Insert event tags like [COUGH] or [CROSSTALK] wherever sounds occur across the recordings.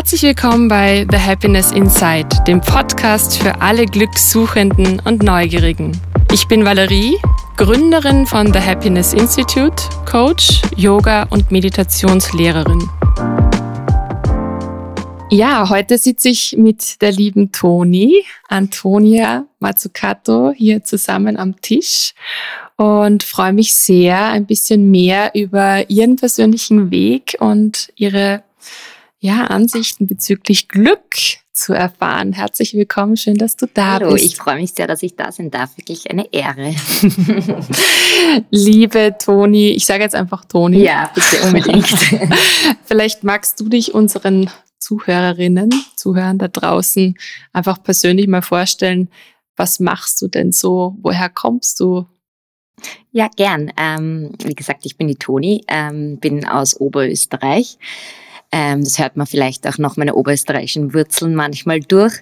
Herzlich willkommen bei The Happiness Inside, dem Podcast für alle Glückssuchenden und Neugierigen. Ich bin Valerie, Gründerin von The Happiness Institute, Coach, Yoga und Meditationslehrerin. Ja, heute sitze ich mit der lieben Toni, Antonia Mazzucato, hier zusammen am Tisch und freue mich sehr, ein bisschen mehr über ihren persönlichen Weg und ihre ja, Ansichten bezüglich Glück zu erfahren. Herzlich willkommen, schön, dass du da Hallo, bist. ich freue mich sehr, dass ich da sein darf. Wirklich eine Ehre. [LAUGHS] Liebe Toni, ich sage jetzt einfach Toni. Ja, bitte unbedingt. [LAUGHS] Vielleicht magst du dich unseren Zuhörerinnen, Zuhörern da draußen einfach persönlich mal vorstellen, was machst du denn so? Woher kommst du? Ja, gern. Ähm, wie gesagt, ich bin die Toni, ähm, bin aus Oberösterreich. Ähm, das hört man vielleicht auch noch meine oberösterreichischen Wurzeln manchmal durch.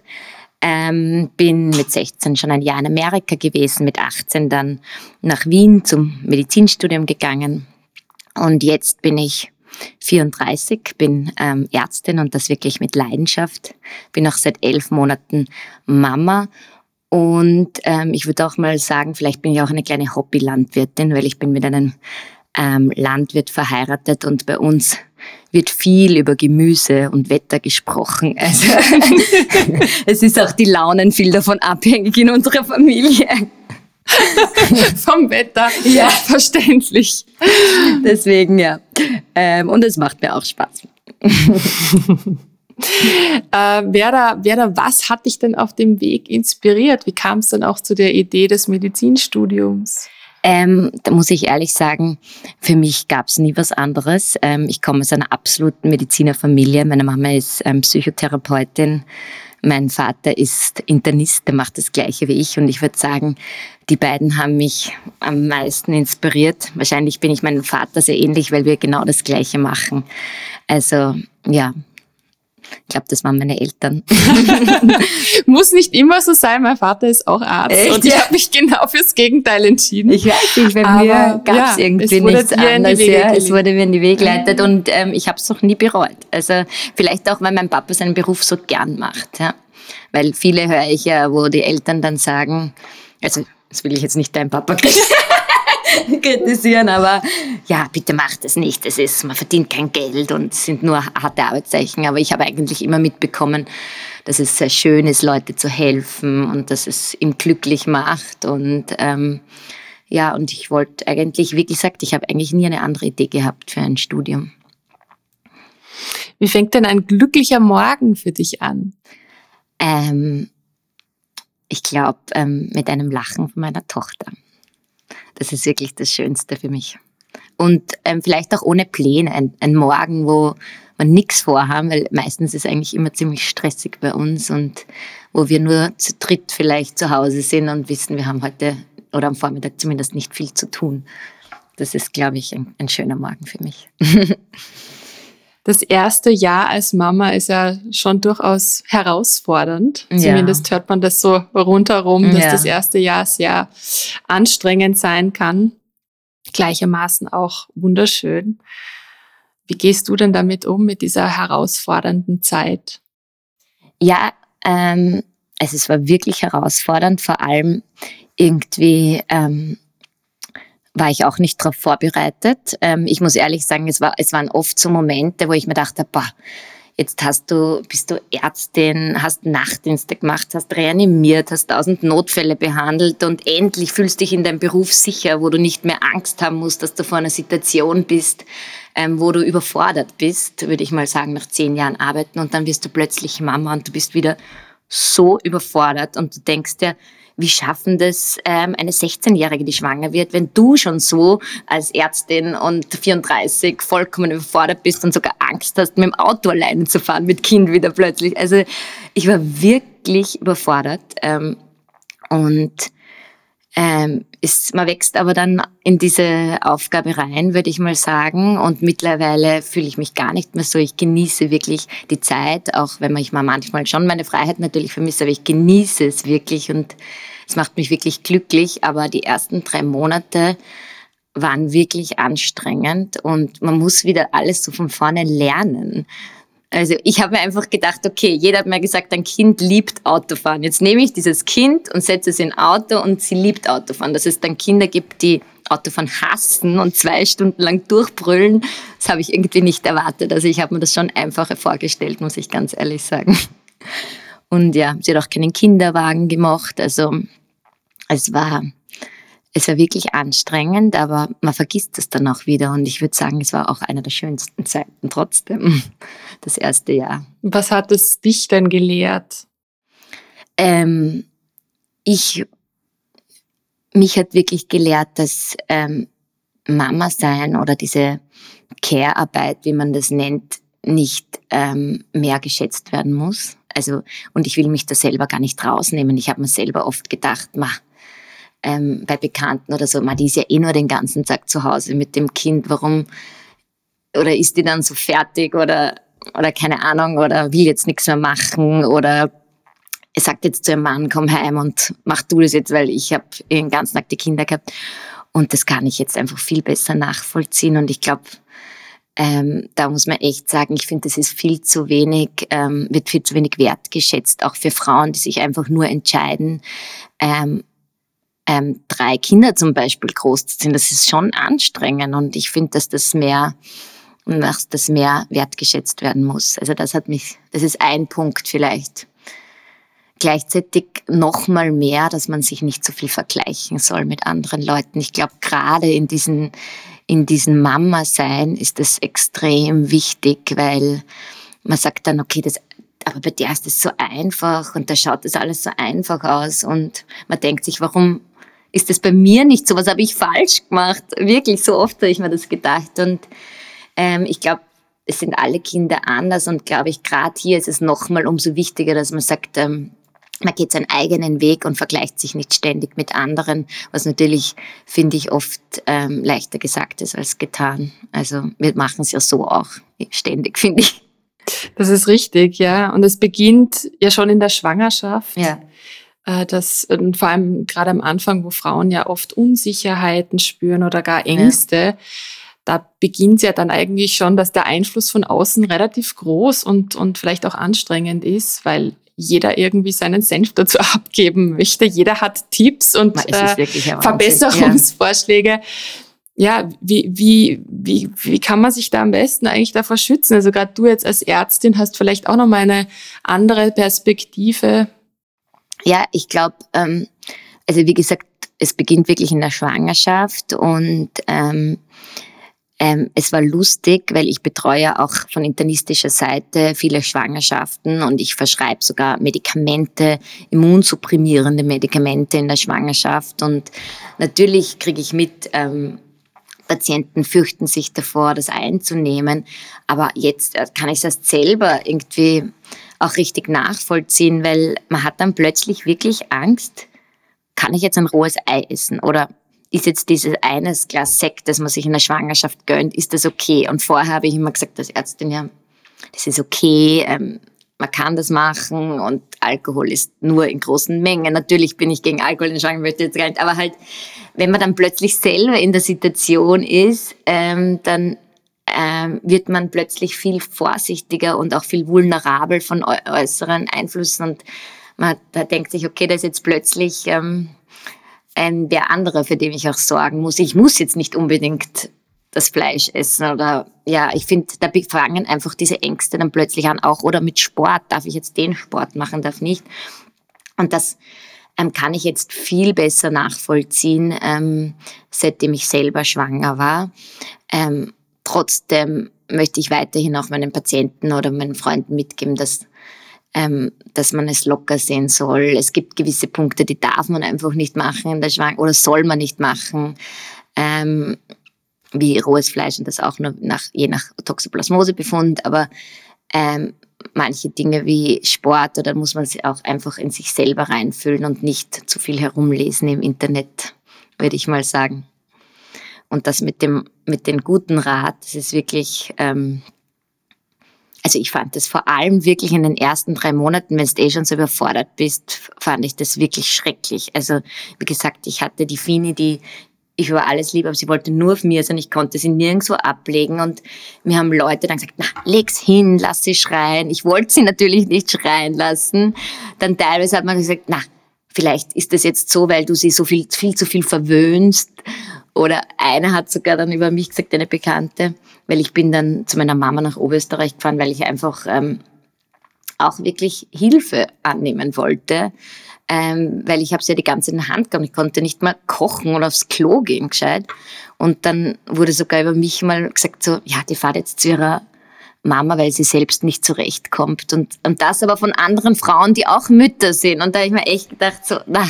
Ähm, bin mit 16 schon ein Jahr in Amerika gewesen, mit 18 dann nach Wien zum Medizinstudium gegangen. Und jetzt bin ich 34, bin ähm, Ärztin und das wirklich mit Leidenschaft. Bin auch seit elf Monaten Mama und ähm, ich würde auch mal sagen, vielleicht bin ich auch eine kleine Hobby-Landwirtin, weil ich bin mit einem ähm, Landwirt verheiratet und bei uns wird viel über Gemüse und Wetter gesprochen. Also [LAUGHS] es ist auch die Launen viel davon abhängig in unserer Familie. [LAUGHS] Vom Wetter, ja, verständlich. Deswegen ja. Ähm, und es macht mir auch Spaß. [LAUGHS] äh, Werder, Werder, was hat dich denn auf dem Weg inspiriert? Wie kam es dann auch zu der Idee des Medizinstudiums? Ähm, da muss ich ehrlich sagen, für mich gab es nie was anderes. Ähm, ich komme aus einer absoluten Medizinerfamilie. Meine Mama ist ähm, Psychotherapeutin. Mein Vater ist Internist, der macht das Gleiche wie ich. Und ich würde sagen, die beiden haben mich am meisten inspiriert. Wahrscheinlich bin ich meinem Vater sehr ähnlich, weil wir genau das Gleiche machen. Also ja, ich glaube, das waren meine Eltern. [LAUGHS] Muss nicht immer so sein. Mein Vater ist auch Arzt Echt? und ich habe mich genau fürs Gegenteil entschieden. Ich weiß nicht, bei Aber, mir gab es ja, irgendwie nichts anderes. Ja. Es wurde mir in die Wege geleitet und ähm, ich habe es noch nie bereut. Also vielleicht auch, weil mein Papa seinen Beruf so gern macht. Ja. Weil viele höre ich ja, wo die Eltern dann sagen, also das will ich jetzt nicht dein Papa [LAUGHS] [LAUGHS] kritisieren, aber ja, bitte macht es nicht. Es ist, man verdient kein Geld und es sind nur harte Arbeitszeichen. Aber ich habe eigentlich immer mitbekommen, dass es sehr schön ist, Leute zu helfen und dass es ihn glücklich macht. Und ähm, ja, und ich wollte eigentlich, wie gesagt, ich habe eigentlich nie eine andere Idee gehabt für ein Studium. Wie fängt denn ein glücklicher Morgen für dich an? Ähm, ich glaube, ähm, mit einem Lachen von meiner Tochter. Das ist wirklich das Schönste für mich. Und ähm, vielleicht auch ohne Pläne. Ein, ein Morgen, wo wir nichts vorhaben, weil meistens ist eigentlich immer ziemlich stressig bei uns und wo wir nur zu dritt vielleicht zu Hause sind und wissen, wir haben heute oder am Vormittag zumindest nicht viel zu tun. Das ist, glaube ich, ein, ein schöner Morgen für mich. [LAUGHS] Das erste Jahr als Mama ist ja schon durchaus herausfordernd. Ja. Zumindest hört man das so rundherum, dass Ja. das erste Jahr sehr anstrengend sein kann. Gleichermaßen auch wunderschön. Wie gehst du denn damit um, mit dieser herausfordernden Zeit? Ja, ähm, also es war wirklich herausfordernd, vor allem irgendwie ähm, war ich auch nicht darauf vorbereitet. Ähm, ich muss ehrlich sagen, es, war, es waren oft so Momente, wo ich mir dachte, boah, jetzt hast du, bist du Ärztin, hast Nachtdienste gemacht, hast reanimiert, hast tausend Notfälle behandelt und endlich fühlst dich in deinem Beruf sicher, wo du nicht mehr Angst haben musst, dass du vor einer Situation bist, ähm, wo du überfordert bist, würde ich mal sagen, nach zehn Jahren arbeiten und dann wirst du plötzlich Mama und du bist wieder so überfordert und du denkst dir, wie schaffen das ähm, eine 16-Jährige, die schwanger wird, wenn du schon so als Ärztin und 34 vollkommen überfordert bist und sogar Angst hast, mit dem Auto alleine zu fahren, mit Kind wieder plötzlich. Also ich war wirklich überfordert ähm, und ähm, ist, man wächst aber dann in diese Aufgabe rein, würde ich mal sagen. Und mittlerweile fühle ich mich gar nicht mehr so. Ich genieße wirklich die Zeit, auch wenn ich mal manchmal schon meine Freiheit natürlich vermisse, aber ich genieße es wirklich und es macht mich wirklich glücklich. Aber die ersten drei Monate waren wirklich anstrengend und man muss wieder alles so von vorne lernen. Also ich habe mir einfach gedacht, okay, jeder hat mir gesagt, ein Kind liebt Autofahren. Jetzt nehme ich dieses Kind und setze es in Auto und sie liebt Autofahren. Dass es dann Kinder gibt, die Autofahren hassen und zwei Stunden lang durchbrüllen, das habe ich irgendwie nicht erwartet. Also ich habe mir das schon einfacher vorgestellt, muss ich ganz ehrlich sagen. Und ja, sie hat auch keinen Kinderwagen gemacht. Also es war es war wirklich anstrengend, aber man vergisst es dann auch wieder. Und ich würde sagen, es war auch eine der schönsten Zeiten trotzdem, das erste Jahr. Was hat es dich denn gelehrt? Ähm, ich, mich hat wirklich gelehrt, dass ähm, Mama sein oder diese Care-Arbeit, wie man das nennt, nicht ähm, mehr geschätzt werden muss. Also, und ich will mich da selber gar nicht rausnehmen. Ich habe mir selber oft gedacht, ma, ähm, bei Bekannten oder so, man, die ist ja eh nur den ganzen Tag zu Hause mit dem Kind, warum, oder ist die dann so fertig oder, oder keine Ahnung, oder will jetzt nichts mehr machen oder er sagt jetzt zu ihrem Mann, komm heim und mach du das jetzt, weil ich habe den ganzen Tag die Kinder gehabt. Und das kann ich jetzt einfach viel besser nachvollziehen. Und ich glaube, ähm, da muss man echt sagen, ich finde, das ist viel zu wenig, ähm, wird viel zu wenig wertgeschätzt, auch für Frauen, die sich einfach nur entscheiden, ähm, ähm, drei Kinder zum Beispiel groß zu ziehen, das ist schon anstrengend und ich finde, dass das mehr, dass das mehr wertgeschätzt werden muss. Also das hat mich, das ist ein Punkt vielleicht. Gleichzeitig noch mal mehr, dass man sich nicht so viel vergleichen soll mit anderen Leuten. Ich glaube, gerade in diesen, in diesen Mama-Sein ist das extrem wichtig, weil man sagt dann, okay, das aber bei der ist es so einfach und da schaut das alles so einfach aus und man denkt sich, warum ist das bei mir nicht so? Was habe ich falsch gemacht? Wirklich, so oft habe ich mir das gedacht. Und ähm, ich glaube, es sind alle Kinder anders und glaube ich, gerade hier ist es nochmal umso wichtiger, dass man sagt, ähm, man geht seinen eigenen Weg und vergleicht sich nicht ständig mit anderen, was natürlich, finde ich, oft ähm, leichter gesagt ist als getan. Also wir machen es ja so auch ständig, [LAUGHS] finde ich. Das ist richtig, ja. Und es beginnt ja schon in der Schwangerschaft. Ja. Äh, das und vor allem gerade am Anfang, wo Frauen ja oft Unsicherheiten spüren oder gar Ängste, ja. Da beginnt ja dann eigentlich schon, dass der Einfluss von außen relativ groß und, und vielleicht auch anstrengend ist, weil jeder irgendwie seinen Senf dazu [LAUGHS] abgeben möchte. Jeder hat Tipps und äh, Verbesserungsvorschläge. Ja. ja, wie, wie, wie, wie kann man sich da am besten eigentlich davor schützen? Also gerade du jetzt als Ärztin hast vielleicht auch noch mal eine andere Perspektive ja, ich glaube, ähm, also wie gesagt, es beginnt wirklich in der Schwangerschaft und ähm, ähm, es war lustig, weil ich betreue auch von internistischer Seite viele Schwangerschaften und ich verschreibe sogar Medikamente, immunsupprimierende Medikamente in der Schwangerschaft. Und natürlich kriege ich mit, ähm, Patienten fürchten sich davor, das einzunehmen. Aber jetzt äh, kann ich es erst selber irgendwie auch richtig nachvollziehen, weil man hat dann plötzlich wirklich Angst, kann ich jetzt ein rohes Ei essen oder ist jetzt dieses eines Glas Sekt, das man sich in der Schwangerschaft gönnt, ist das okay? Und vorher habe ich immer gesagt als Ärztin, ja, das ist okay, ähm, man kann das machen und Alkohol ist nur in großen Mengen. Natürlich bin ich gegen Alkohol in der Schwangerschaft jetzt gar aber halt, wenn man dann plötzlich selber in der Situation ist, ähm, dann ähm, wird man plötzlich viel vorsichtiger und auch viel vulnerabel von äußeren Einflüssen und man da denkt sich, okay, da ist jetzt plötzlich ähm, ein, der andere, für den ich auch sorgen muss. Ich muss jetzt nicht unbedingt das Fleisch essen oder ja, ich finde, da fangen einfach diese Ängste dann plötzlich an, auch oder mit Sport, darf ich jetzt den Sport machen, darf nicht. Und das ähm, kann ich jetzt viel besser nachvollziehen, ähm, seitdem ich selber schwanger war. Ähm, Trotzdem möchte ich weiterhin auch meinen Patienten oder meinen Freunden mitgeben, dass, ähm, dass man es locker sehen soll. Es gibt gewisse Punkte, die darf man einfach nicht machen in der Schwangerschaft oder soll man nicht machen. Ähm, wie rohes Fleisch und das auch nur nach, je nach Toxoplasmosebefund, aber ähm, manche Dinge wie Sport oder muss man sich auch einfach in sich selber reinfühlen und nicht zu viel herumlesen im Internet, würde ich mal sagen. Und das mit dem, mit dem guten Rat, das ist wirklich, ähm, also ich fand das vor allem wirklich in den ersten drei Monaten, wenn du eh schon so überfordert bist, fand ich das wirklich schrecklich. Also wie gesagt, ich hatte die Fini, die ich über alles lieb, aber sie wollte nur auf mir sein. Ich konnte sie nirgendwo ablegen. Und mir haben Leute dann gesagt, na, leg's hin, lass sie schreien. Ich wollte sie natürlich nicht schreien lassen. Dann teilweise hat man gesagt, na, vielleicht ist das jetzt so, weil du sie so viel, viel zu viel verwöhnst. Oder eine hat sogar dann über mich gesagt, eine Bekannte, weil ich bin dann zu meiner Mama nach Oberösterreich gefahren, weil ich einfach ähm, auch wirklich Hilfe annehmen wollte ähm, weil ich habe sie ja die ganze in der Hand gehabt. Ich konnte nicht mal kochen oder aufs Klo gehen gescheit. Und dann wurde sogar über mich mal gesagt so, ja, die fahrt jetzt zu ihrer Mama, weil sie selbst nicht zurechtkommt. Und, und das aber von anderen Frauen, die auch Mütter sind. Und da habe ich mir echt gedacht so, na.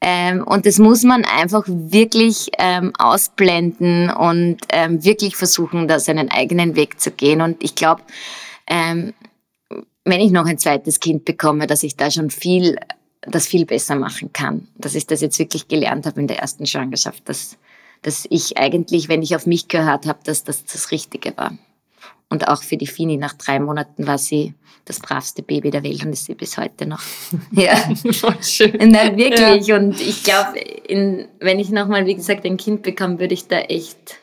Ähm, und das muss man einfach wirklich ähm, ausblenden und ähm, wirklich versuchen, da seinen eigenen Weg zu gehen. Und ich glaube, ähm, wenn ich noch ein zweites Kind bekomme, dass ich da schon viel das viel besser machen kann. Dass ich das jetzt wirklich gelernt habe in der ersten Schwangerschaft, dass, dass ich eigentlich, wenn ich auf mich gehört habe, dass das das Richtige war. Und auch für die Fini nach drei Monaten war sie das bravste Baby der Welt und ist sie bis heute noch. [LAUGHS] ja, schön. Nein, wirklich. Ja. Und ich glaube, wenn ich nochmal, wie gesagt, ein Kind bekomme, würde ich da echt,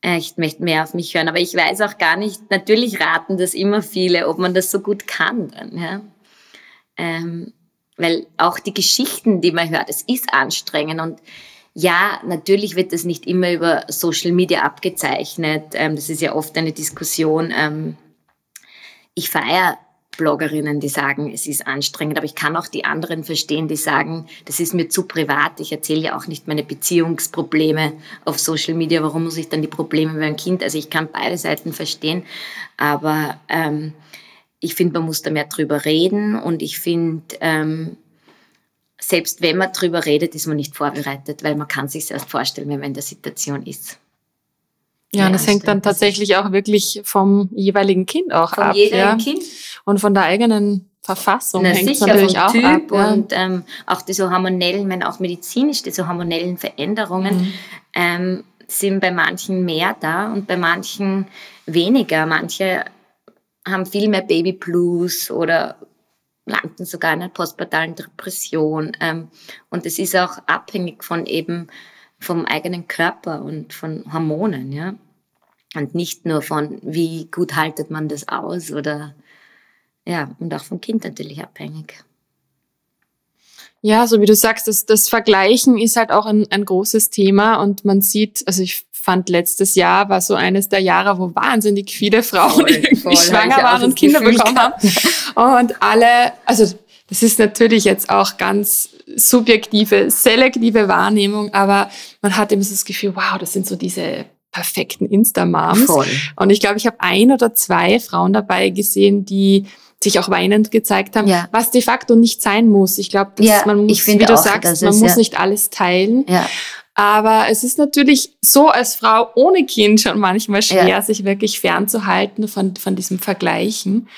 echt mehr auf mich hören. Aber ich weiß auch gar nicht, natürlich raten das immer viele, ob man das so gut kann dann. Ja. Ähm, weil auch die Geschichten, die man hört, es ist anstrengend und ja, natürlich wird das nicht immer über Social Media abgezeichnet. Ähm, das ist ja oft eine Diskussion. Ähm, ich feiere Bloggerinnen, die sagen, es ist anstrengend, aber ich kann auch die anderen verstehen, die sagen, das ist mir zu privat. Ich erzähle ja auch nicht meine Beziehungsprobleme auf Social Media. Warum muss ich dann die Probleme mit meinem Kind? Also ich kann beide Seiten verstehen, aber ähm, ich finde, man muss da mehr drüber reden und ich finde, ähm, selbst wenn man drüber redet, ist man nicht vorbereitet, weil man kann sich erst vorstellen, wenn man in der Situation ist. Ja, das hängt dann tatsächlich auch wirklich vom jeweiligen Kind auch vom ab. Von ja. Kind. Und von der eigenen Verfassung Na, hängt sicher, natürlich auch typ ab. Ja. Und ähm, auch die so hormonellen, wenn auch medizinisch, die so hormonellen Veränderungen Mhm. ähm, sind bei manchen mehr da und bei manchen weniger. Manche haben viel mehr Baby Blues oder landen sogar in einer postpartalen Depression. Ähm, und es ist auch abhängig von eben vom eigenen Körper und von Hormonen, ja. Und nicht nur von, wie gut haltet man das aus oder, ja, und auch vom Kind natürlich abhängig. Ja, so wie du sagst, das, das Vergleichen ist halt auch ein, ein großes Thema und man sieht, also ich fand letztes Jahr war so eines der Jahre, wo wahnsinnig viele Frauen Voll, irgendwie voll, schwanger waren und Kinder bekommen haben. Und alle, also das ist natürlich jetzt auch ganz subjektive, selektive Wahrnehmung, aber man hat immer so das Gefühl, wow, das sind so diese perfekten Insta-Moms. Und ich glaube, ich habe ein oder zwei Frauen dabei gesehen, die sich auch weinend gezeigt haben, Ja. was de facto nicht sein muss. Ich glaube, Ja, man muss, wie du auch, sagst, man ist, muss ja. nicht alles teilen. Aber es ist natürlich so als Frau ohne Kind schon manchmal schwer, sich wirklich fernzuhalten von, von diesem Vergleichen.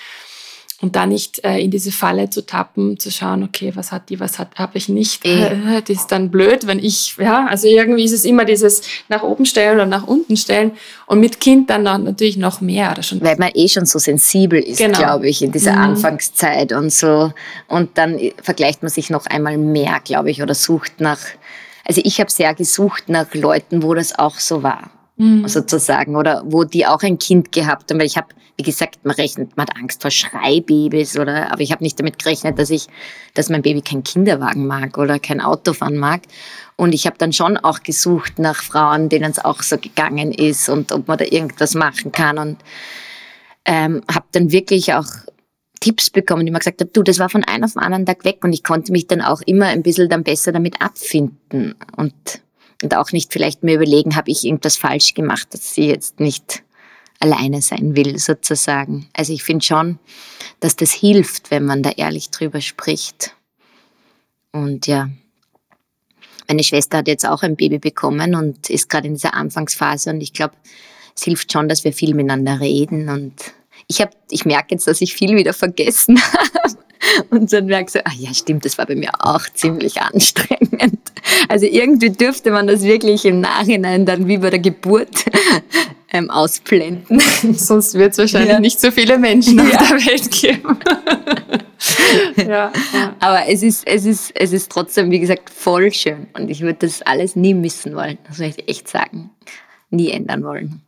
Und da nicht äh, in diese Falle zu tappen, zu schauen, okay, was hat die, was hat habe ich nicht. Äh, [LAUGHS] das ist dann blöd, wenn ich, ja, also irgendwie ist es immer dieses nach oben stellen oder nach unten stellen. Und mit Kind dann noch, natürlich noch mehr oder schon. weil man eh schon so sensibel ist, Genau. glaube ich, in dieser Mhm. Anfangszeit und so. Und dann vergleicht man sich noch einmal mehr, glaube ich, oder sucht nach. Also ich habe sehr gesucht nach Leuten, wo das auch so war, Mhm. sozusagen, oder wo die auch ein Kind gehabt haben, weil ich habe, wie gesagt, man rechnet, man hat Angst vor Schreibabys, oder, aber ich habe nicht damit gerechnet, dass ich, dass mein Baby keinen Kinderwagen mag oder kein Auto fahren mag. Und ich habe dann schon auch gesucht nach Frauen, denen es auch so gegangen ist und ob man da irgendwas machen kann und ähm, habe dann wirklich auch Tipps bekommen, die mir gesagt haben, du, das war von einem auf den anderen Tag weg und ich konnte mich dann auch immer ein bisschen dann besser damit abfinden und, und auch nicht vielleicht mir überlegen, habe ich irgendwas falsch gemacht, dass sie jetzt nicht alleine sein will, sozusagen. Also ich finde schon, dass das hilft, wenn man da ehrlich drüber spricht. Und ja, meine Schwester hat jetzt auch ein Baby bekommen und ist gerade in dieser Anfangsphase und ich glaube, es hilft schon, dass wir viel miteinander reden und ich habe, ich merke jetzt, dass ich viel wieder vergessen [LAUGHS] habe [LAUGHS] und dann merke so, ah ja, stimmt, das war bei mir auch ziemlich anstrengend. Also irgendwie dürfte man das wirklich im Nachhinein dann wie bei der Geburt [LAUGHS] ähm, ausblenden. [LAUGHS] Sonst wird es wahrscheinlich Ja. nicht so viele Menschen Ja. auf der Welt geben. ja. Aber es ist, es, ist, es ist trotzdem, wie gesagt, voll schön. Und ich würde das alles nie missen wollen. Das möchte ich echt sagen. Nie ändern wollen.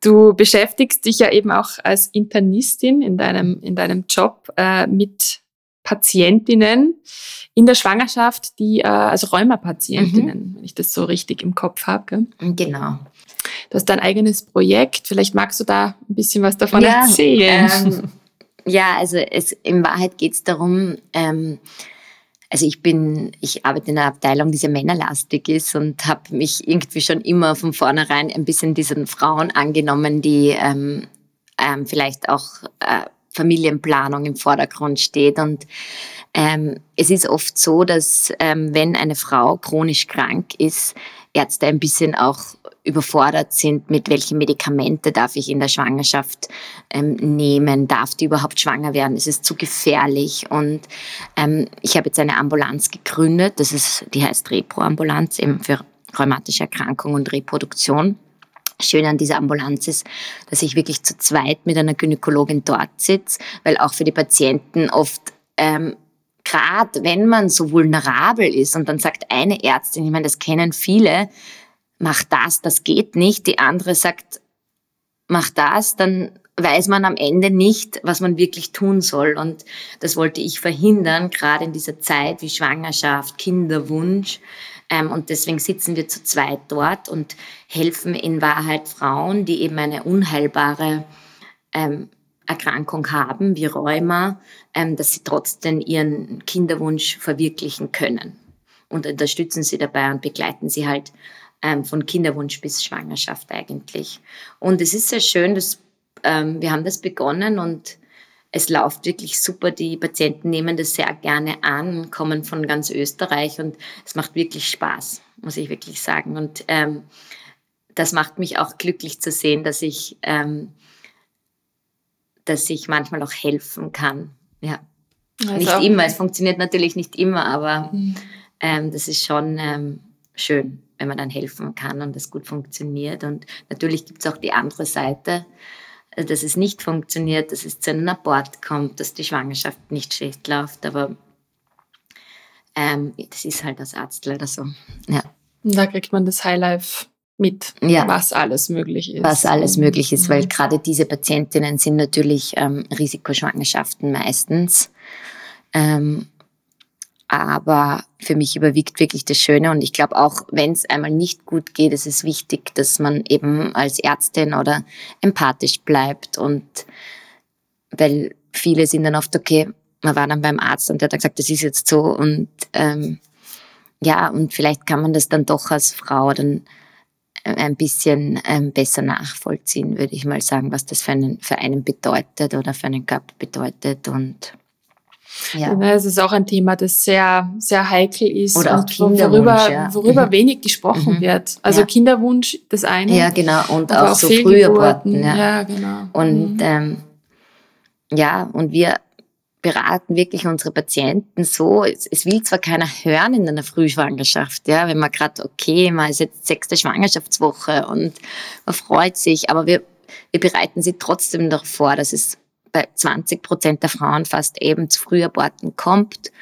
Du beschäftigst dich ja eben auch als Internistin in deinem, in deinem Job äh, mit Patientinnen in der Schwangerschaft, die, äh, also Rheumapatientinnen, mhm. wenn ich das so richtig im Kopf habe. Genau. Du hast dein eigenes Projekt. Vielleicht magst du da ein bisschen was davon ja, erzählen. Ähm, ja, also es, in Wahrheit geht es darum, ähm, also ich bin, ich arbeite in einer Abteilung, die sehr männerlastig ist und habe mich irgendwie schon immer von vornherein ein bisschen diesen Frauen angenommen, die ähm, ähm, vielleicht auch äh, Familienplanung im Vordergrund steht. Und ähm, es ist oft so, dass ähm, wenn eine Frau chronisch krank ist, Ärzte ein bisschen auch überfordert sind, mit welchen Medikamente darf ich in der Schwangerschaft ähm, nehmen, darf die überhaupt schwanger werden, ist es zu gefährlich. Und ähm, ich habe jetzt eine Ambulanz gegründet, das ist, die heißt Repro-Ambulanz, eben für rheumatische Erkrankungen und Reproduktion. Schön an dieser Ambulanz ist, dass ich wirklich zu zweit mit einer Gynäkologin dort sitze, weil auch für die Patienten oft ähm, gerade wenn man so vulnerabel ist und dann sagt eine Ärztin, ich meine, das kennen viele, mach das, das geht nicht. Die andere sagt, mach das, dann weiß man am Ende nicht, was man wirklich tun soll. Und das wollte ich verhindern, gerade in dieser Zeit wie Schwangerschaft, Kinderwunsch. Ähm, und deswegen sitzen wir zu zweit dort und helfen in Wahrheit Frauen, die eben eine unheilbare ähm, Erkrankung haben, wie Rheuma, ähm, dass sie trotzdem ihren Kinderwunsch verwirklichen können. Und unterstützen sie dabei und begleiten sie halt ähm, von Kinderwunsch bis Schwangerschaft eigentlich. Und es ist sehr schön, dass ähm, wir haben das begonnen und es läuft wirklich super. Die Patienten nehmen das sehr gerne an, kommen von ganz Österreich und es macht wirklich Spaß, muss ich wirklich sagen. Und ähm, das macht mich auch glücklich zu sehen, dass ich, ähm, dass ich manchmal auch helfen kann. Ja. Also nicht immer, es funktioniert natürlich nicht immer, aber mhm. ähm, das ist schon ähm, schön wenn man dann helfen kann und das gut funktioniert. Und natürlich gibt es auch die andere Seite, äh, dass es nicht funktioniert, dass es zu einem Abort kommt, dass die Schwangerschaft nicht schlecht läuft. Aber ähm, das ist halt als Arzt leider so. Ja. Da kriegt man das Highlife mit, ja. was alles möglich ist. Was alles möglich ist, mhm. weil gerade diese Patientinnen sind natürlich ähm, Risikoschwangerschaften meistens. Ähm, aber für mich überwiegt wirklich das Schöne. Und ich glaube auch, wenn es einmal nicht gut geht, ist es wichtig, dass man eben als Ärztin oder empathisch bleibt. Und weil viele sind dann oft, okay, man war dann beim Arzt und der hat gesagt, das ist jetzt so. Und ähm, ja, und vielleicht kann man das dann doch als Frau dann ein bisschen ähm, besser nachvollziehen, würde ich mal sagen, was das für einen, für einen bedeutet oder für einen Körper bedeutet. Und ja. Es ist auch ein Thema, das sehr, sehr heikel ist Oder und worüber, ja. worüber mhm. wenig gesprochen mhm. wird. Also ja. Kinderwunsch, das eine. Ja, genau. Und auch, auch so Frühgeburten. Ja. ja, genau. Und mhm. ähm, ja, und wir beraten wirklich unsere Patienten so, es, es, will zwar keiner hören in einer Frühschwangerschaft, ja, wenn man gerade, okay, man ist jetzt sechste Schwangerschaftswoche und man freut sich, aber wir, wir bereiten sie trotzdem darauf vor, dass es bei 20 Prozent der Frauen fast eben zu Frühaborten kommt.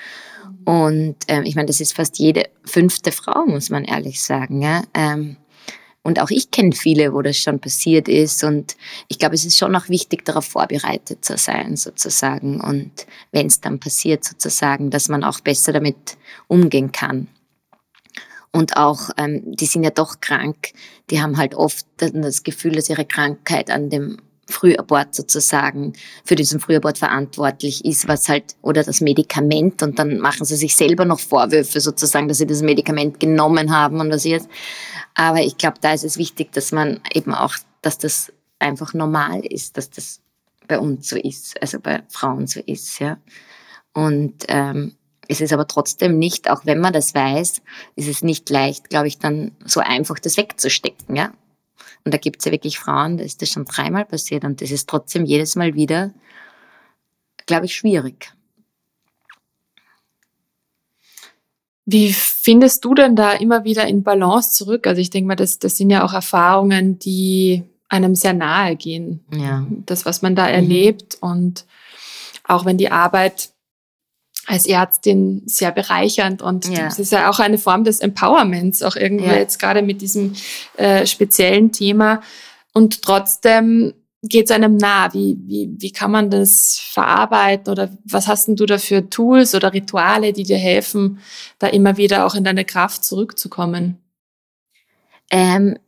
Und ähm, ich meine, das ist fast jede fünfte Frau, muss man ehrlich sagen. Ja? Ähm, und auch ich kenne viele, wo das schon passiert ist. Und ich glaube, es ist schon auch wichtig, darauf vorbereitet zu sein, sozusagen. Und wenn es dann passiert, sozusagen, dass man auch besser damit umgehen kann. Und auch, ähm, die sind ja doch krank, die haben halt oft das Gefühl, dass ihre Krankheit an dem Frühabort sozusagen für diesen Frühabort verantwortlich ist, was halt, oder das Medikament und dann machen sie sich selber noch Vorwürfe sozusagen, dass sie das Medikament genommen haben und was jetzt. Aber ich glaube, da ist es wichtig, dass man eben auch, dass das einfach normal ist, dass das bei uns so ist, also bei Frauen so ist, ja. Und ähm, es ist aber trotzdem nicht, auch wenn man das weiß, ist es nicht leicht, glaube ich, dann so einfach das wegzustecken, ja. Und da gibt es ja wirklich Frauen, da ist das schon dreimal passiert und das ist trotzdem jedes Mal wieder, glaube ich, schwierig. Wie findest du denn da immer wieder in Balance zurück? Also ich denke mal, das, das sind ja auch Erfahrungen, die einem sehr nahe gehen. Ja. Das, was man da mhm. erlebt und auch wenn die Arbeit als Ärztin sehr bereichernd und ja. das ist ja auch eine Form des Empowerments, auch irgendwo ja. jetzt gerade mit diesem äh, speziellen Thema. Und trotzdem geht es einem nah? Wie, wie, wie kann man das verarbeiten oder was hast denn du da für Tools oder Rituale, die dir helfen, da immer wieder auch in deine Kraft zurückzukommen? Ähm,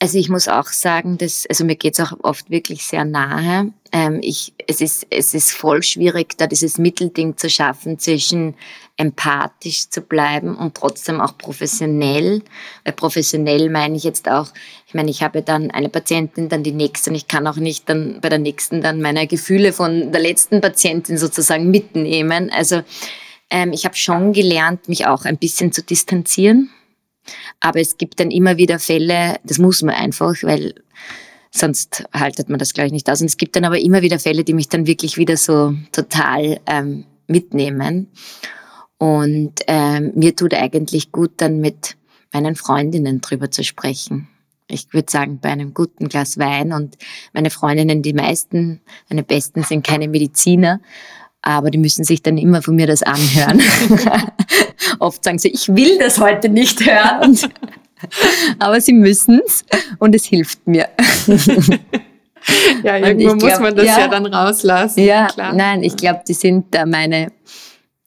also ich muss auch sagen, dass, also mir geht's auch oft wirklich sehr nahe. Ähm, ich, es, ist, es ist voll schwierig, da dieses Mittelding zu schaffen zwischen empathisch zu bleiben und trotzdem auch professionell. Weil professionell meine ich jetzt auch, ich meine, ich habe dann eine Patientin, dann die nächste und ich kann auch nicht dann bei der nächsten dann meine Gefühle von der letzten Patientin sozusagen mitnehmen. Also ähm, ich habe schon gelernt, mich auch ein bisschen zu distanzieren aber es gibt dann immer wieder Fälle, das muss man einfach, weil sonst haltet man das, glaube ich, nicht aus. Und es gibt dann aber immer wieder Fälle, die mich dann wirklich wieder so total ähm, mitnehmen. Und ähm, mir tut eigentlich gut, dann mit meinen Freundinnen drüber zu sprechen. Ich würde sagen, bei einem guten Glas Wein und meine Freundinnen, die meisten, meine besten sind keine Mediziner, aber die müssen sich dann immer von mir das anhören. [LAUGHS] Oft sagen sie, ich will das heute nicht hören. [LAUGHS] aber sie müssen es und es hilft mir. [LAUGHS] ja, irgendwo glaub, muss man das ja, ja, dann rauslassen. Ja, klar. nein, ich glaube, die sind da meine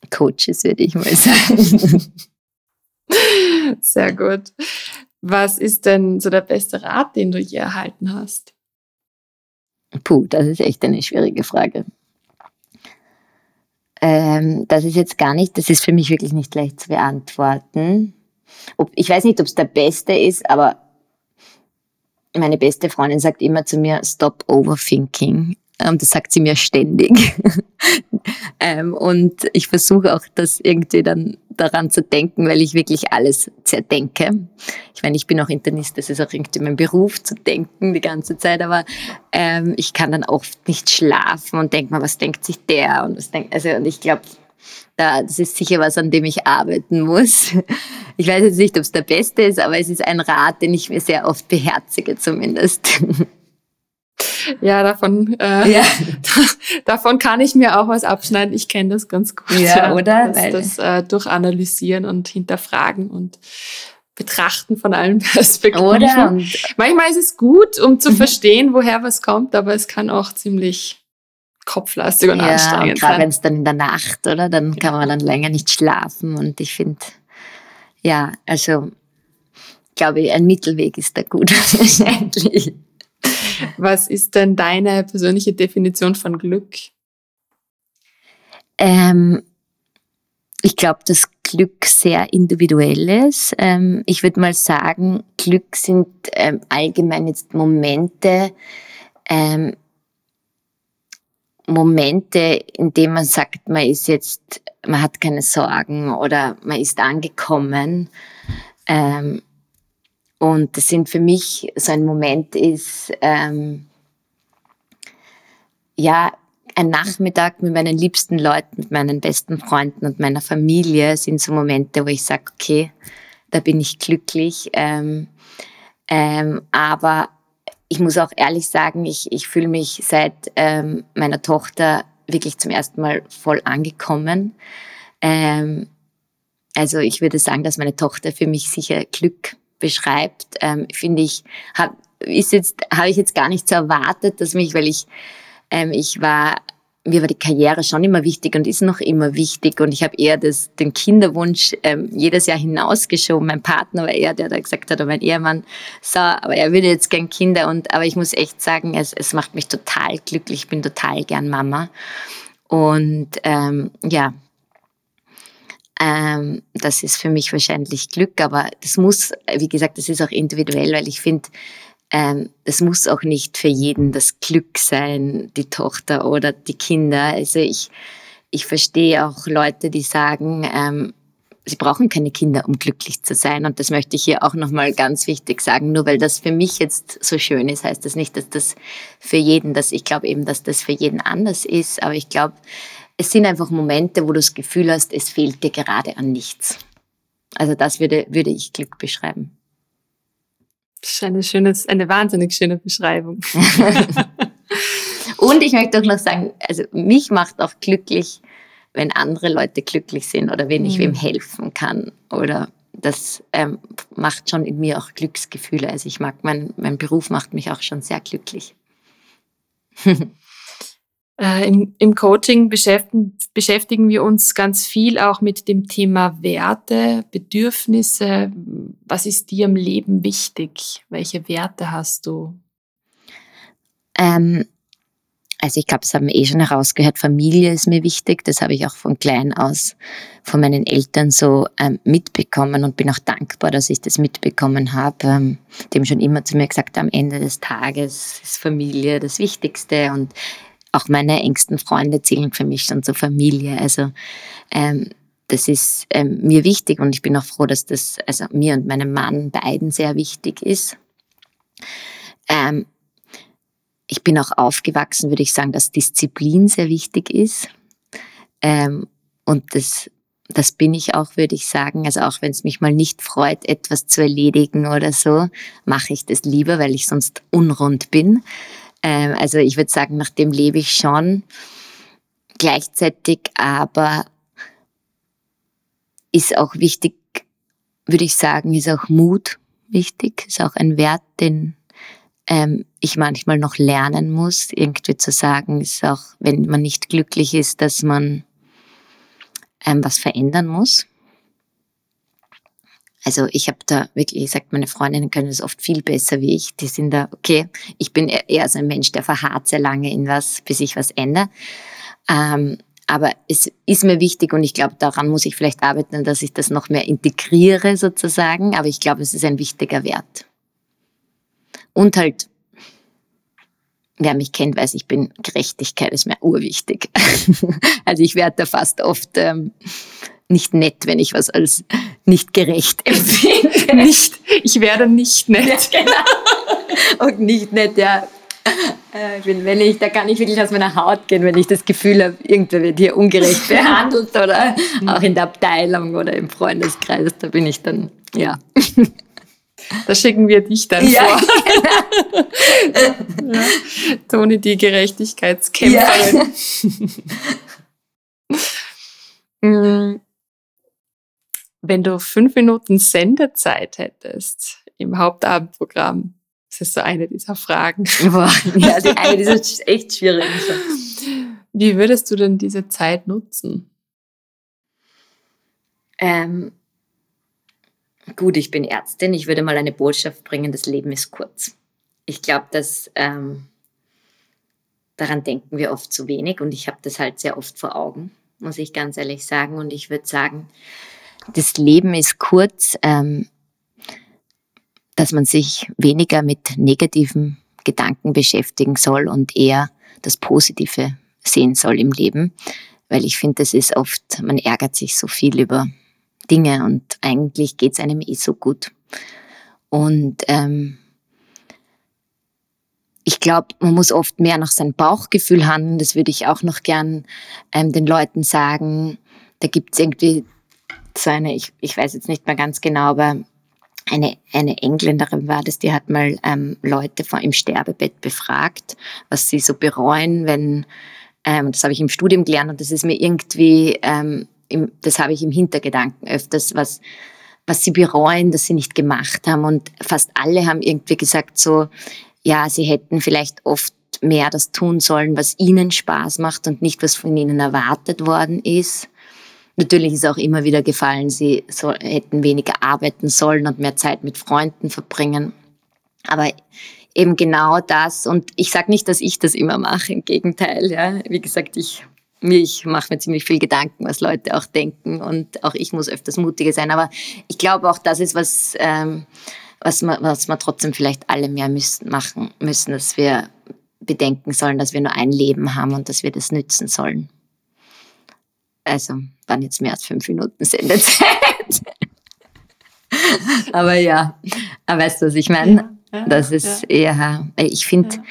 Coaches, würde ich mal sagen. Sehr gut. Was ist denn so der beste Rat, den du je erhalten hast? Puh, das ist echt eine schwierige Frage. Ähm, das ist jetzt gar nicht, das ist für mich wirklich nicht leicht zu beantworten. Ob, ich weiß nicht, ob es der beste ist, aber meine beste Freundin sagt immer zu mir, stop overthinking. Ähm, das sagt sie mir ständig. [LAUGHS] ähm, und ich versuche auch, das irgendwie dann daran zu denken, weil ich wirklich alles zerdenke. Ich meine, ich bin auch Internist, das ist auch irgendwie mein Beruf, zu denken die ganze Zeit, aber ähm, ich kann dann oft nicht schlafen und denke mal, was denkt sich der und was denkt, also und ich glaube, da, das ist sicher was, an dem ich arbeiten muss. [LAUGHS] Ich weiß jetzt nicht, ob es der beste ist, aber es ist ein Rat, den ich mir sehr oft beherzige zumindest. [LAUGHS] Ja, davon, äh, ja. [LAUGHS] davon kann ich mir auch was abschneiden. Ich kenne das ganz gut. Ja, ja oder? Das, das äh, durchanalysieren und hinterfragen und betrachten von allen [LAUGHS] Perspektiven. Oder? Und Manchmal ist es gut, um zu mhm. verstehen, woher was kommt, aber es kann auch ziemlich kopflastig und ja, anstrengend sein. Gerade wenn es dann in der Nacht, oder? Dann kann man dann länger nicht schlafen. Und ich finde, ja, also glaube ich, ein Mittelweg ist da gut [LAUGHS] wahrscheinlich. Was ist denn deine persönliche Definition von Glück? Ähm, ich glaube, dass Glück sehr individuell ist. Ähm, ich würde mal sagen, Glück sind ähm, allgemein jetzt Momente, ähm, Momente, in denen man sagt, man ist jetzt, man hat keine Sorgen oder man ist angekommen. Ähm, und das sind für mich so ein Moment ist, ähm, ja, ein Nachmittag mit meinen liebsten Leuten, mit meinen besten Freunden und meiner Familie sind so Momente, wo ich sage, okay, da bin ich glücklich. Ähm, ähm, aber ich muss auch ehrlich sagen, ich, ich fühle mich seit ähm, meiner Tochter wirklich zum ersten Mal voll angekommen. Ähm, also ich würde sagen, dass meine Tochter für mich sicher Glück beschreibt, ähm, finde ich, hab, ist habe ich jetzt gar nicht so erwartet, dass mich, weil ich, ähm, ich war, mir war die Karriere schon immer wichtig und ist noch immer wichtig und ich habe eher das, den Kinderwunsch ähm, jedes Jahr hinausgeschoben. Mein Partner war eher der, der gesagt hat, oder mein Ehemann, so, aber er würde jetzt gern Kinder und, aber ich muss echt sagen, es, es macht mich total glücklich, ich bin total gern Mama. Und ähm, ja, ähm, das ist für mich wahrscheinlich Glück, aber das muss, wie gesagt, das ist auch individuell, weil ich finde, ähm, das muss auch nicht für jeden das Glück sein, die Tochter oder die Kinder. Also ich, ich verstehe auch Leute, die sagen, ähm, sie brauchen keine Kinder, um glücklich zu sein. Und das möchte ich hier auch nochmal ganz wichtig sagen. Nur weil das für mich jetzt so schön ist, heißt das nicht, dass das für jeden, dass ich glaube eben, dass das für jeden anders ist. Aber ich glaube, es sind einfach Momente, wo du das Gefühl hast, es fehlt dir gerade an nichts. Also das würde, würde ich Glück beschreiben. Das ist eine, schöne, eine wahnsinnig schöne Beschreibung. [LAUGHS] Und ich möchte auch noch sagen, also mich macht auch glücklich, wenn andere Leute glücklich sind oder wenn ich mhm. wem helfen kann oder das ähm, macht schon in mir auch Glücksgefühle. Also ich mag, mein, mein Beruf macht mich auch schon sehr glücklich. [LAUGHS] äh, im, Im Coaching beschäftigen, beschäftigen wir uns ganz viel auch mit dem Thema Werte, Bedürfnisse. Was ist dir im Leben wichtig? Welche Werte hast du? Ähm, also ich glaube, es haben wir eh schon herausgehört, Familie ist mir wichtig. Das habe ich auch von klein aus von meinen Eltern so ähm, mitbekommen und bin auch dankbar, dass ich das mitbekommen habe. Ähm, die haben schon immer zu mir gesagt, am Ende des Tages ist Familie das Wichtigste und auch meine engsten Freunde zählen für mich schon zur Familie. Also ähm, das ist ähm, mir wichtig und ich bin auch froh, dass das also mir und meinem Mann beiden sehr wichtig ist. Ähm, ich bin auch aufgewachsen, würde ich sagen, dass Disziplin sehr wichtig ist. Ähm, und das, das bin ich auch, würde ich sagen. Also auch wenn es mich mal nicht freut, etwas zu erledigen oder so, mache ich das lieber, weil ich sonst unrund bin. Ähm, also ich würde sagen, nach dem lebe ich schon. Gleichzeitig aber ist auch wichtig, würde ich sagen, ist auch Mut wichtig, ist auch ein Wert, den ähm, ich manchmal noch lernen muss, irgendwie zu sagen, ist auch, wenn man nicht glücklich ist, dass man ähm, was verändern muss. Also ich habe da wirklich gesagt, meine Freundinnen können es oft viel besser wie ich. Die sind da, okay, ich bin eher so ein Mensch, der verharrt sehr lange in was, bis ich was ändere. Ähm, aber es ist mir wichtig und ich glaube, daran muss ich vielleicht arbeiten, dass ich das noch mehr integriere sozusagen. Aber ich glaube, es ist ein wichtiger Wert. Und halt, wer mich kennt, weiß, ich bin Gerechtigkeit ist mir urwichtig. [LAUGHS] also ich werde da fast oft ähm, nicht nett, wenn ich was als nicht gerecht empfinde. [LAUGHS] nicht, ich werde nicht nett. Ja, genau. Und nicht nett, ja. Äh, wenn ich, da kann ich wirklich aus meiner Haut gehen, wenn ich das Gefühl habe, irgendwer wird hier ungerecht [LAUGHS] behandelt oder auch in der Abteilung oder im Freundeskreis, da bin ich dann, ja. Da schicken wir dich dann ja, vor. Genau. ja. [LAUGHS] Toni, die Gerechtigkeitskämpferin. Ja. Wenn du fünf Minuten Sendezeit hättest im Hauptabendprogramm, das ist so eine dieser Fragen. [LAUGHS] Ja, die eine, die ist [LAUGHS] echt schwierig. Wie würdest du denn diese Zeit nutzen? Ähm, gut, ich bin Ärztin, ich würde mal eine Botschaft bringen, das Leben ist kurz. Ich glaube, dass ähm, daran denken wir oft zu wenig und ich habe das halt sehr oft vor Augen, muss ich ganz ehrlich sagen. Und ich würde sagen, das Leben ist kurz, ähm, dass man sich weniger mit negativen Gedanken beschäftigen soll und eher das Positive sehen soll im Leben, weil ich finde, das ist oft, man ärgert sich so viel über Dinge und eigentlich geht es einem eh so gut. Und ähm, ich glaube, man muss oft mehr nach seinem Bauchgefühl handeln. Das würde ich auch noch gern ähm, den Leuten sagen. Da gibt es irgendwie so eine, ich, ich weiß jetzt nicht mehr ganz genau, aber eine, eine Engländerin war das, die hat mal ähm, Leute vor, im Sterbebett befragt, was sie so bereuen, wenn, ähm, das habe ich im Studium gelernt und das ist mir irgendwie, ähm, im, das habe ich im Hintergedanken öfters, was, was sie bereuen, dass sie nicht gemacht haben und fast alle haben irgendwie gesagt so, ja, sie hätten vielleicht oft mehr das tun sollen, was ihnen Spaß macht und nicht, was von ihnen erwartet worden ist. Natürlich ist auch immer wieder gefallen, sie so, hätten weniger arbeiten sollen und mehr Zeit mit Freunden verbringen. Aber eben genau das. Und ich sage nicht, dass ich das immer mache, im Gegenteil. Ja. Wie gesagt, ich, ich mache mir ziemlich viel Gedanken, was Leute auch denken. Und auch ich muss öfters mutiger sein. Aber ich glaube auch, das ist was, ähm, was, wir, was wir trotzdem vielleicht alle mehr müssen, machen müssen, dass wir bedenken sollen, dass wir nur ein Leben haben und dass wir das nützen sollen. Also waren jetzt mehr als fünf Minuten Sendezeit. aber ja, aber weißt du, was ich meine? Ja, ja, das ist ja. eher, ich finde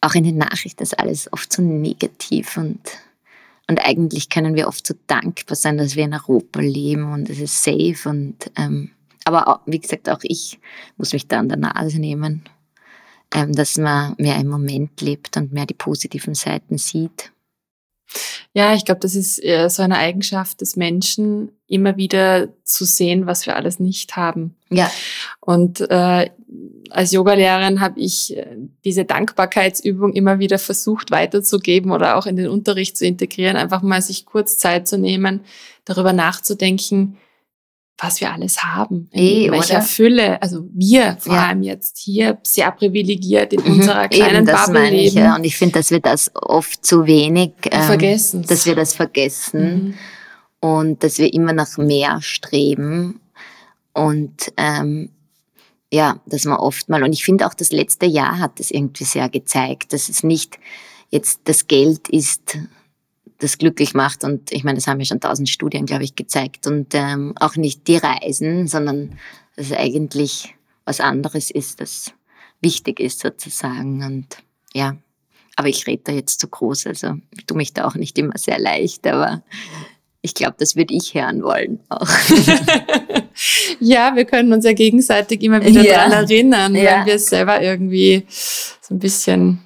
auch in den Nachrichten ist alles oft so negativ und, und eigentlich können wir oft so dankbar sein, dass wir in Europa leben und es ist safe und ähm, aber auch, wie gesagt, auch ich muss mich da an der Nase nehmen. ähm, dass man mehr im Moment lebt und mehr die positiven Seiten sieht. Ja, ich glaube, das ist äh, so eine Eigenschaft des Menschen, immer wieder zu sehen, was wir alles nicht haben. Ja. Und äh, als Yogalehrerin habe ich äh, diese Dankbarkeitsübung immer wieder versucht weiterzugeben oder auch in den Unterricht zu integrieren, einfach mal sich kurz Zeit zu nehmen, darüber nachzudenken, was wir alles haben, in Eh, welcher oder? Fülle, also wir vor Ja. allem jetzt hier sehr privilegiert in Mhm, unserer kleinen Eben, das Bubble meine ich, leben. ja. Und ich finde, dass wir das oft zu wenig, ähm, vergessen. dass wir das vergessen Mhm. und dass wir immer nach mehr streben und ähm, ja, dass man oft mal, und ich finde auch das letzte Jahr hat das irgendwie sehr gezeigt, dass es nicht jetzt das Geld ist, das glücklich macht und ich meine, das haben ja schon tausend Studien, glaube ich, gezeigt und ähm, auch nicht die Reisen, sondern dass es eigentlich was anderes ist, das wichtig ist sozusagen und ja, aber ich rede da jetzt zu groß, also ich tue mich da auch nicht immer sehr leicht, aber ich glaube, das würde ich hören wollen auch. [LAUGHS] ja, wir können uns ja gegenseitig immer wieder Ja. dran erinnern, Ja. wenn wir es selber irgendwie so ein bisschen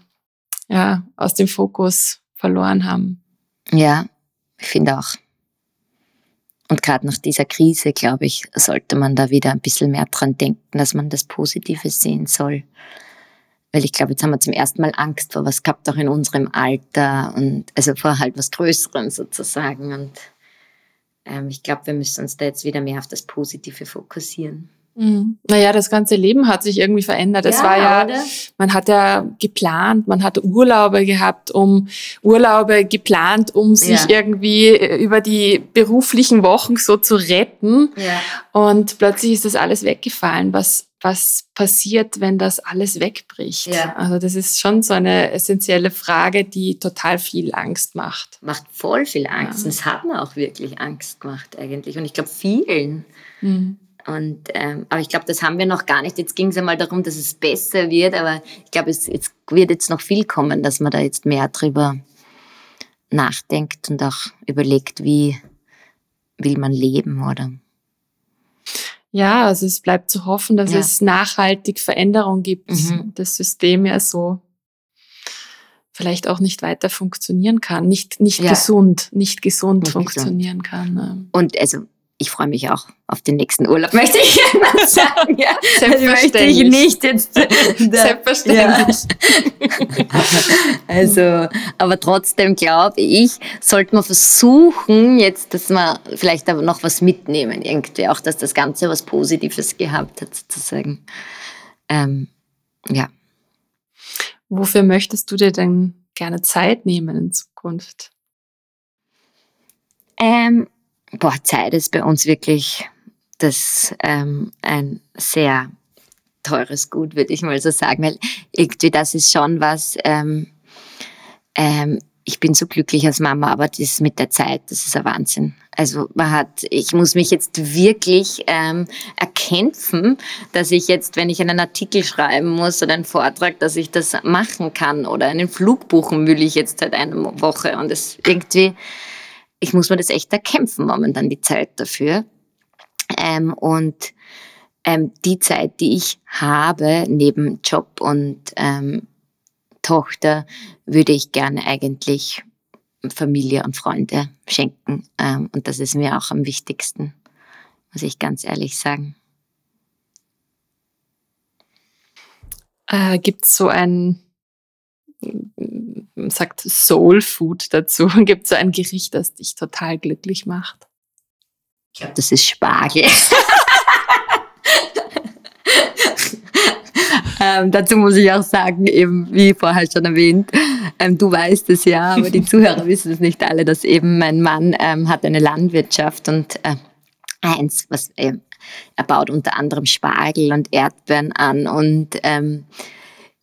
ja, aus dem Fokus verloren haben. Ja, ich finde auch. Und gerade nach dieser Krise, glaube ich, sollte man da wieder ein bisschen mehr dran denken, dass man das Positive sehen soll. Weil ich glaube, jetzt haben wir zum ersten Mal Angst vor was gehabt, auch in unserem Alter und also vor halt was Größerem sozusagen. Und ähm, ich glaube, wir müssen uns da jetzt wieder mehr auf das Positive fokussieren. Mhm. Naja, das ganze Leben hat sich irgendwie verändert. Es war ja, oder? man hat ja geplant, man hatte Urlaube gehabt, um Urlaube geplant, um sich Ja. irgendwie äh, über die beruflichen Wochen so zu retten. Ja. Und plötzlich ist das alles weggefallen. Was, was passiert, wenn das alles wegbricht? Ja. Also das ist schon so eine essentielle Frage, die total viel Angst macht. Macht voll viel Angst. Ja. Und es hat mir auch wirklich Angst gemacht eigentlich. Und ich glaube, vielen. Mhm. Und, ähm, aber ich glaube, das haben wir noch gar nicht. Jetzt ging es einmal darum, dass es besser wird, aber ich glaube, es, es wird jetzt noch viel kommen, dass man da jetzt mehr drüber nachdenkt und auch überlegt, wie will man leben oder Ja, also es bleibt zu hoffen, dass Ja. es nachhaltig Veränderung gibt. Mhm. Das System ja so vielleicht auch nicht weiter funktionieren kann, nicht, nicht Ja. gesund, nicht gesund Nicht funktionieren kann. ne. und also ich freue mich auch auf den nächsten Urlaub, [LAUGHS] möchte ich mal sagen. Ja. Also möchte ich Selbstverständlich. nicht jetzt. [LAUGHS] Selbstverständlich. [LAUGHS] Also, aber trotzdem glaube ich, sollte man versuchen, jetzt, dass man vielleicht aber noch was mitnehmen, irgendwie, auch dass das Ganze was Positives gehabt hat, sozusagen. Ähm, ja. Wofür möchtest du dir denn gerne Zeit nehmen in Zukunft? Ähm, boah, Zeit ist bei uns wirklich das ähm, ein sehr teures Gut, würde ich mal so sagen, weil irgendwie das ist schon was, ähm, ähm, ich bin so glücklich als Mama, aber das mit der Zeit, das ist ein Wahnsinn. Also man hat, ich muss mich jetzt wirklich ähm, erkämpfen, dass ich jetzt, wenn ich einen Artikel schreiben muss oder einen Vortrag, dass ich das machen kann oder einen Flug buchen will ich jetzt seit einer Woche und es irgendwie, ich muss mir das echt erkämpfen momentan die Zeit dafür. Ähm, und ähm, die Zeit, die ich habe neben Job und ähm, Tochter, würde ich gerne eigentlich Familie und Freunde schenken. Ähm, und das ist mir auch am wichtigsten, muss ich ganz ehrlich sagen. Äh, Gibt es so ein, man sagt Soul Food dazu? [LAUGHS] Gibt es so ein Gericht, das dich total glücklich macht? Ich glaube, das ist Spargel. [LAUGHS] ähm, dazu muss ich auch sagen, eben wie vorher schon erwähnt, ähm, du weißt es ja, aber die Zuhörer [LAUGHS] wissen es nicht alle, dass eben mein Mann ähm, hat eine Landwirtschaft und äh, eins, was ähm, er baut unter anderem Spargel und Erdbeeren an und ähm,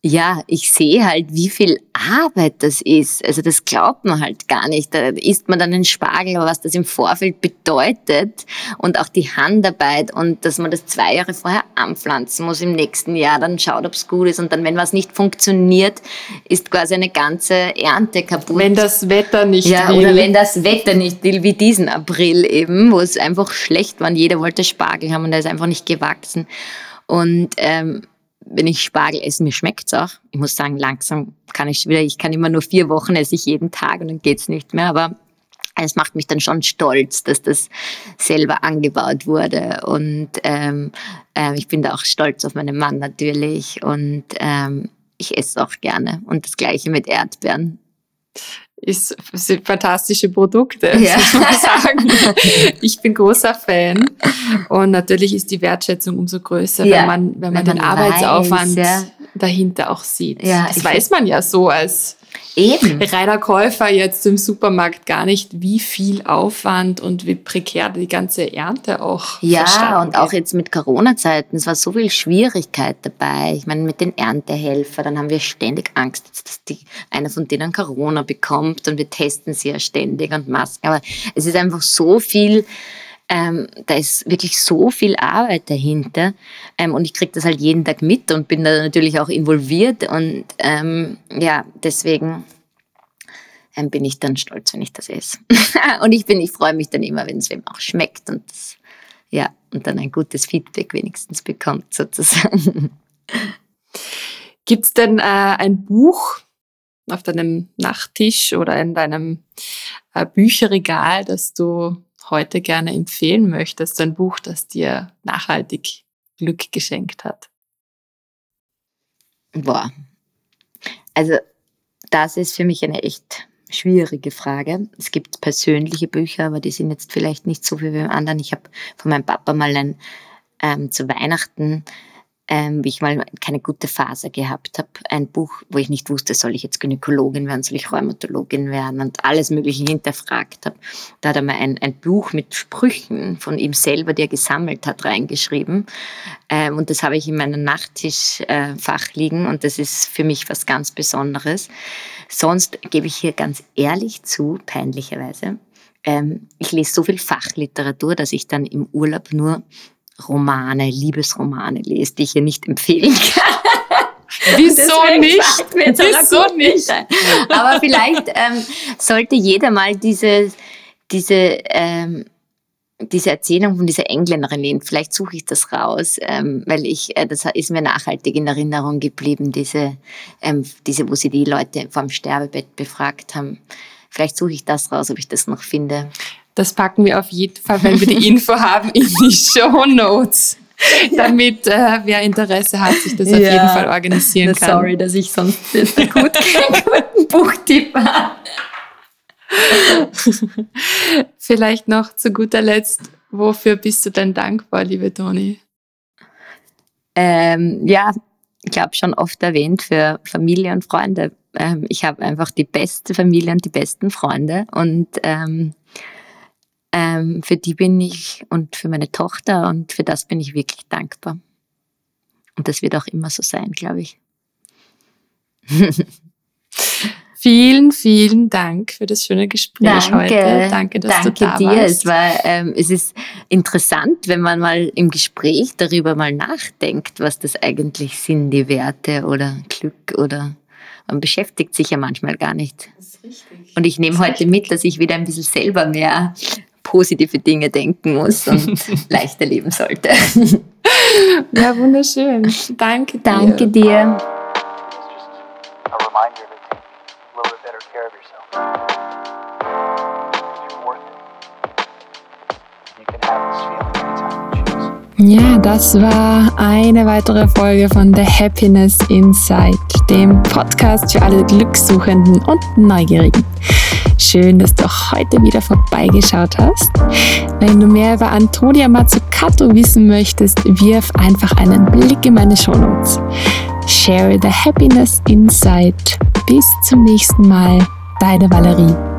ja, ich sehe halt, wie viel Arbeit das ist. Also das glaubt man halt gar nicht. Da isst man dann einen Spargel, aber was das im Vorfeld bedeutet und auch die Handarbeit und dass man das zwei Jahre vorher anpflanzen muss im nächsten Jahr, dann schaut, ob es gut ist und dann, wenn was nicht funktioniert, ist quasi eine ganze Ernte kaputt. Wenn das Wetter nicht ja, will. oder wenn das Wetter nicht will, wie diesen April eben, wo es einfach schlecht war und jeder wollte Spargel haben und der ist einfach nicht gewachsen. Und ähm, wenn ich Spargel esse, mir schmeckt's auch. Ich muss sagen, langsam kann ich wieder, ich kann immer nur vier Wochen esse ich jeden Tag und dann geht's nicht mehr, aber es macht mich dann schon stolz, dass das selber angebaut wurde. Und ähm, äh, ich bin da auch stolz auf meinen Mann natürlich. Und ähm, ich esse auch gerne. Und das gleiche mit Erdbeeren. Ist, sind fantastische Produkte, [LAUGHS] ja. muss man sagen. [LAUGHS] Ich bin großer Fan. Und natürlich ist die Wertschätzung umso größer, ja. wenn man, wenn man, wenn man den Arbeitsaufwand weiß, ja. dahinter auch sieht. Das weiß man ja so als Eben. [LAUGHS] reiner Käufer jetzt im Supermarkt gar nicht, wie viel Aufwand und wie prekär die ganze Ernte auch Ja, und geht. auch jetzt mit Corona-Zeiten, es war so viel Schwierigkeit dabei. Ich meine, mit den Erntehelfern, dann haben wir ständig Angst, dass die, einer von denen Corona bekommt und wir testen sie ja ständig und Masken. Aber es ist einfach so viel ähm, da ist wirklich so viel Arbeit dahinter ähm, und ich kriege das halt jeden Tag mit und bin da natürlich auch involviert und ähm, ja, deswegen ähm, bin ich dann stolz, wenn ich das esse. [LAUGHS] und ich ich freue mich dann immer, wenn es wem auch schmeckt und das, ja, und dann ein gutes Feedback wenigstens bekommt sozusagen. Gibt es denn äh, ein Buch auf deinem Nachttisch oder in deinem äh, Bücherregal, das du heute gerne empfehlen möchtest, ein Buch, das dir nachhaltig Glück geschenkt hat? Boah. Also, das ist für mich eine echt schwierige Frage. Es gibt persönliche Bücher, aber die sind jetzt vielleicht nicht so wie beim anderen. Ich habe von meinem Papa mal ein ähm, zu Weihnachten ähm, wie ich mal keine gute Phase gehabt habe. Ein Buch, wo ich nicht wusste, soll ich jetzt Gynäkologin werden, soll ich Rheumatologin werden und alles Mögliche hinterfragt habe. Da hat er mal ein, ein Buch mit Sprüchen von ihm selber, die er gesammelt hat, reingeschrieben. Ähm, und das habe ich in meinem Nachttischfach äh, liegen und das ist für mich was ganz Besonderes. Sonst gebe ich hier ganz ehrlich zu, peinlicherweise, ähm, ich lese so viel Fachliteratur, dass ich dann im Urlaub nur Romane, Liebesromane lese, die ich hier nicht empfehlen kann. [LAUGHS] Wieso nicht? Wieso nicht? Aber vielleicht ähm, sollte jeder mal diese, diese, ähm, diese Erzählung von dieser Engländerin lesen. Vielleicht suche ich das raus, ähm, weil ich, äh, das ist mir nachhaltig in Erinnerung geblieben, diese, ähm, diese, wo sie die Leute vom Sterbebett befragt haben. Vielleicht suche ich das raus, ob ich das noch finde. Das packen wir auf jeden Fall, wenn wir die [LAUGHS] Info haben, in die Show Notes. Damit äh, wer Interesse hat, sich das ja. auf jeden Fall organisieren kann. Sorry, dass ich sonst jetzt [LAUGHS] gut keinen guten Buchtipp habe. [LAUGHS] Vielleicht noch zu guter Letzt, wofür bist du denn dankbar, liebe Toni? Ähm, ja, ich habe schon oft erwähnt für Familie und Freunde. Ähm, ich habe einfach die beste Familie und die besten Freunde und ähm, ähm, für die bin ich und für meine Tochter und für das bin ich wirklich dankbar. Und das wird auch immer so sein, glaube ich. [LAUGHS] Vielen, vielen Dank für das schöne Gespräch Danke. heute. Danke, dass Danke du da dir. warst. Es, war, ähm, es ist interessant, wenn man mal im Gespräch darüber mal nachdenkt, was das eigentlich sind, die Werte oder Glück oder man beschäftigt sich ja manchmal gar nicht. Und ich nehme heute mit, dass ich wieder ein bisschen selber mehr positive Dinge denken muss und [LAUGHS] leichter leben sollte. Ja, wunderschön. Danke dir. Danke dir. Ja, das war eine weitere Folge von The Happiness Inside, dem Podcast für alle Glückssuchenden und Neugierigen. Schön, dass du heute wieder vorbeigeschaut hast. Wenn du mehr über Antonia Mazzucato wissen möchtest, wirf einfach einen Blick in meine Shownotes. Share the happiness inside. Bis zum nächsten Mal. Deine Valerie.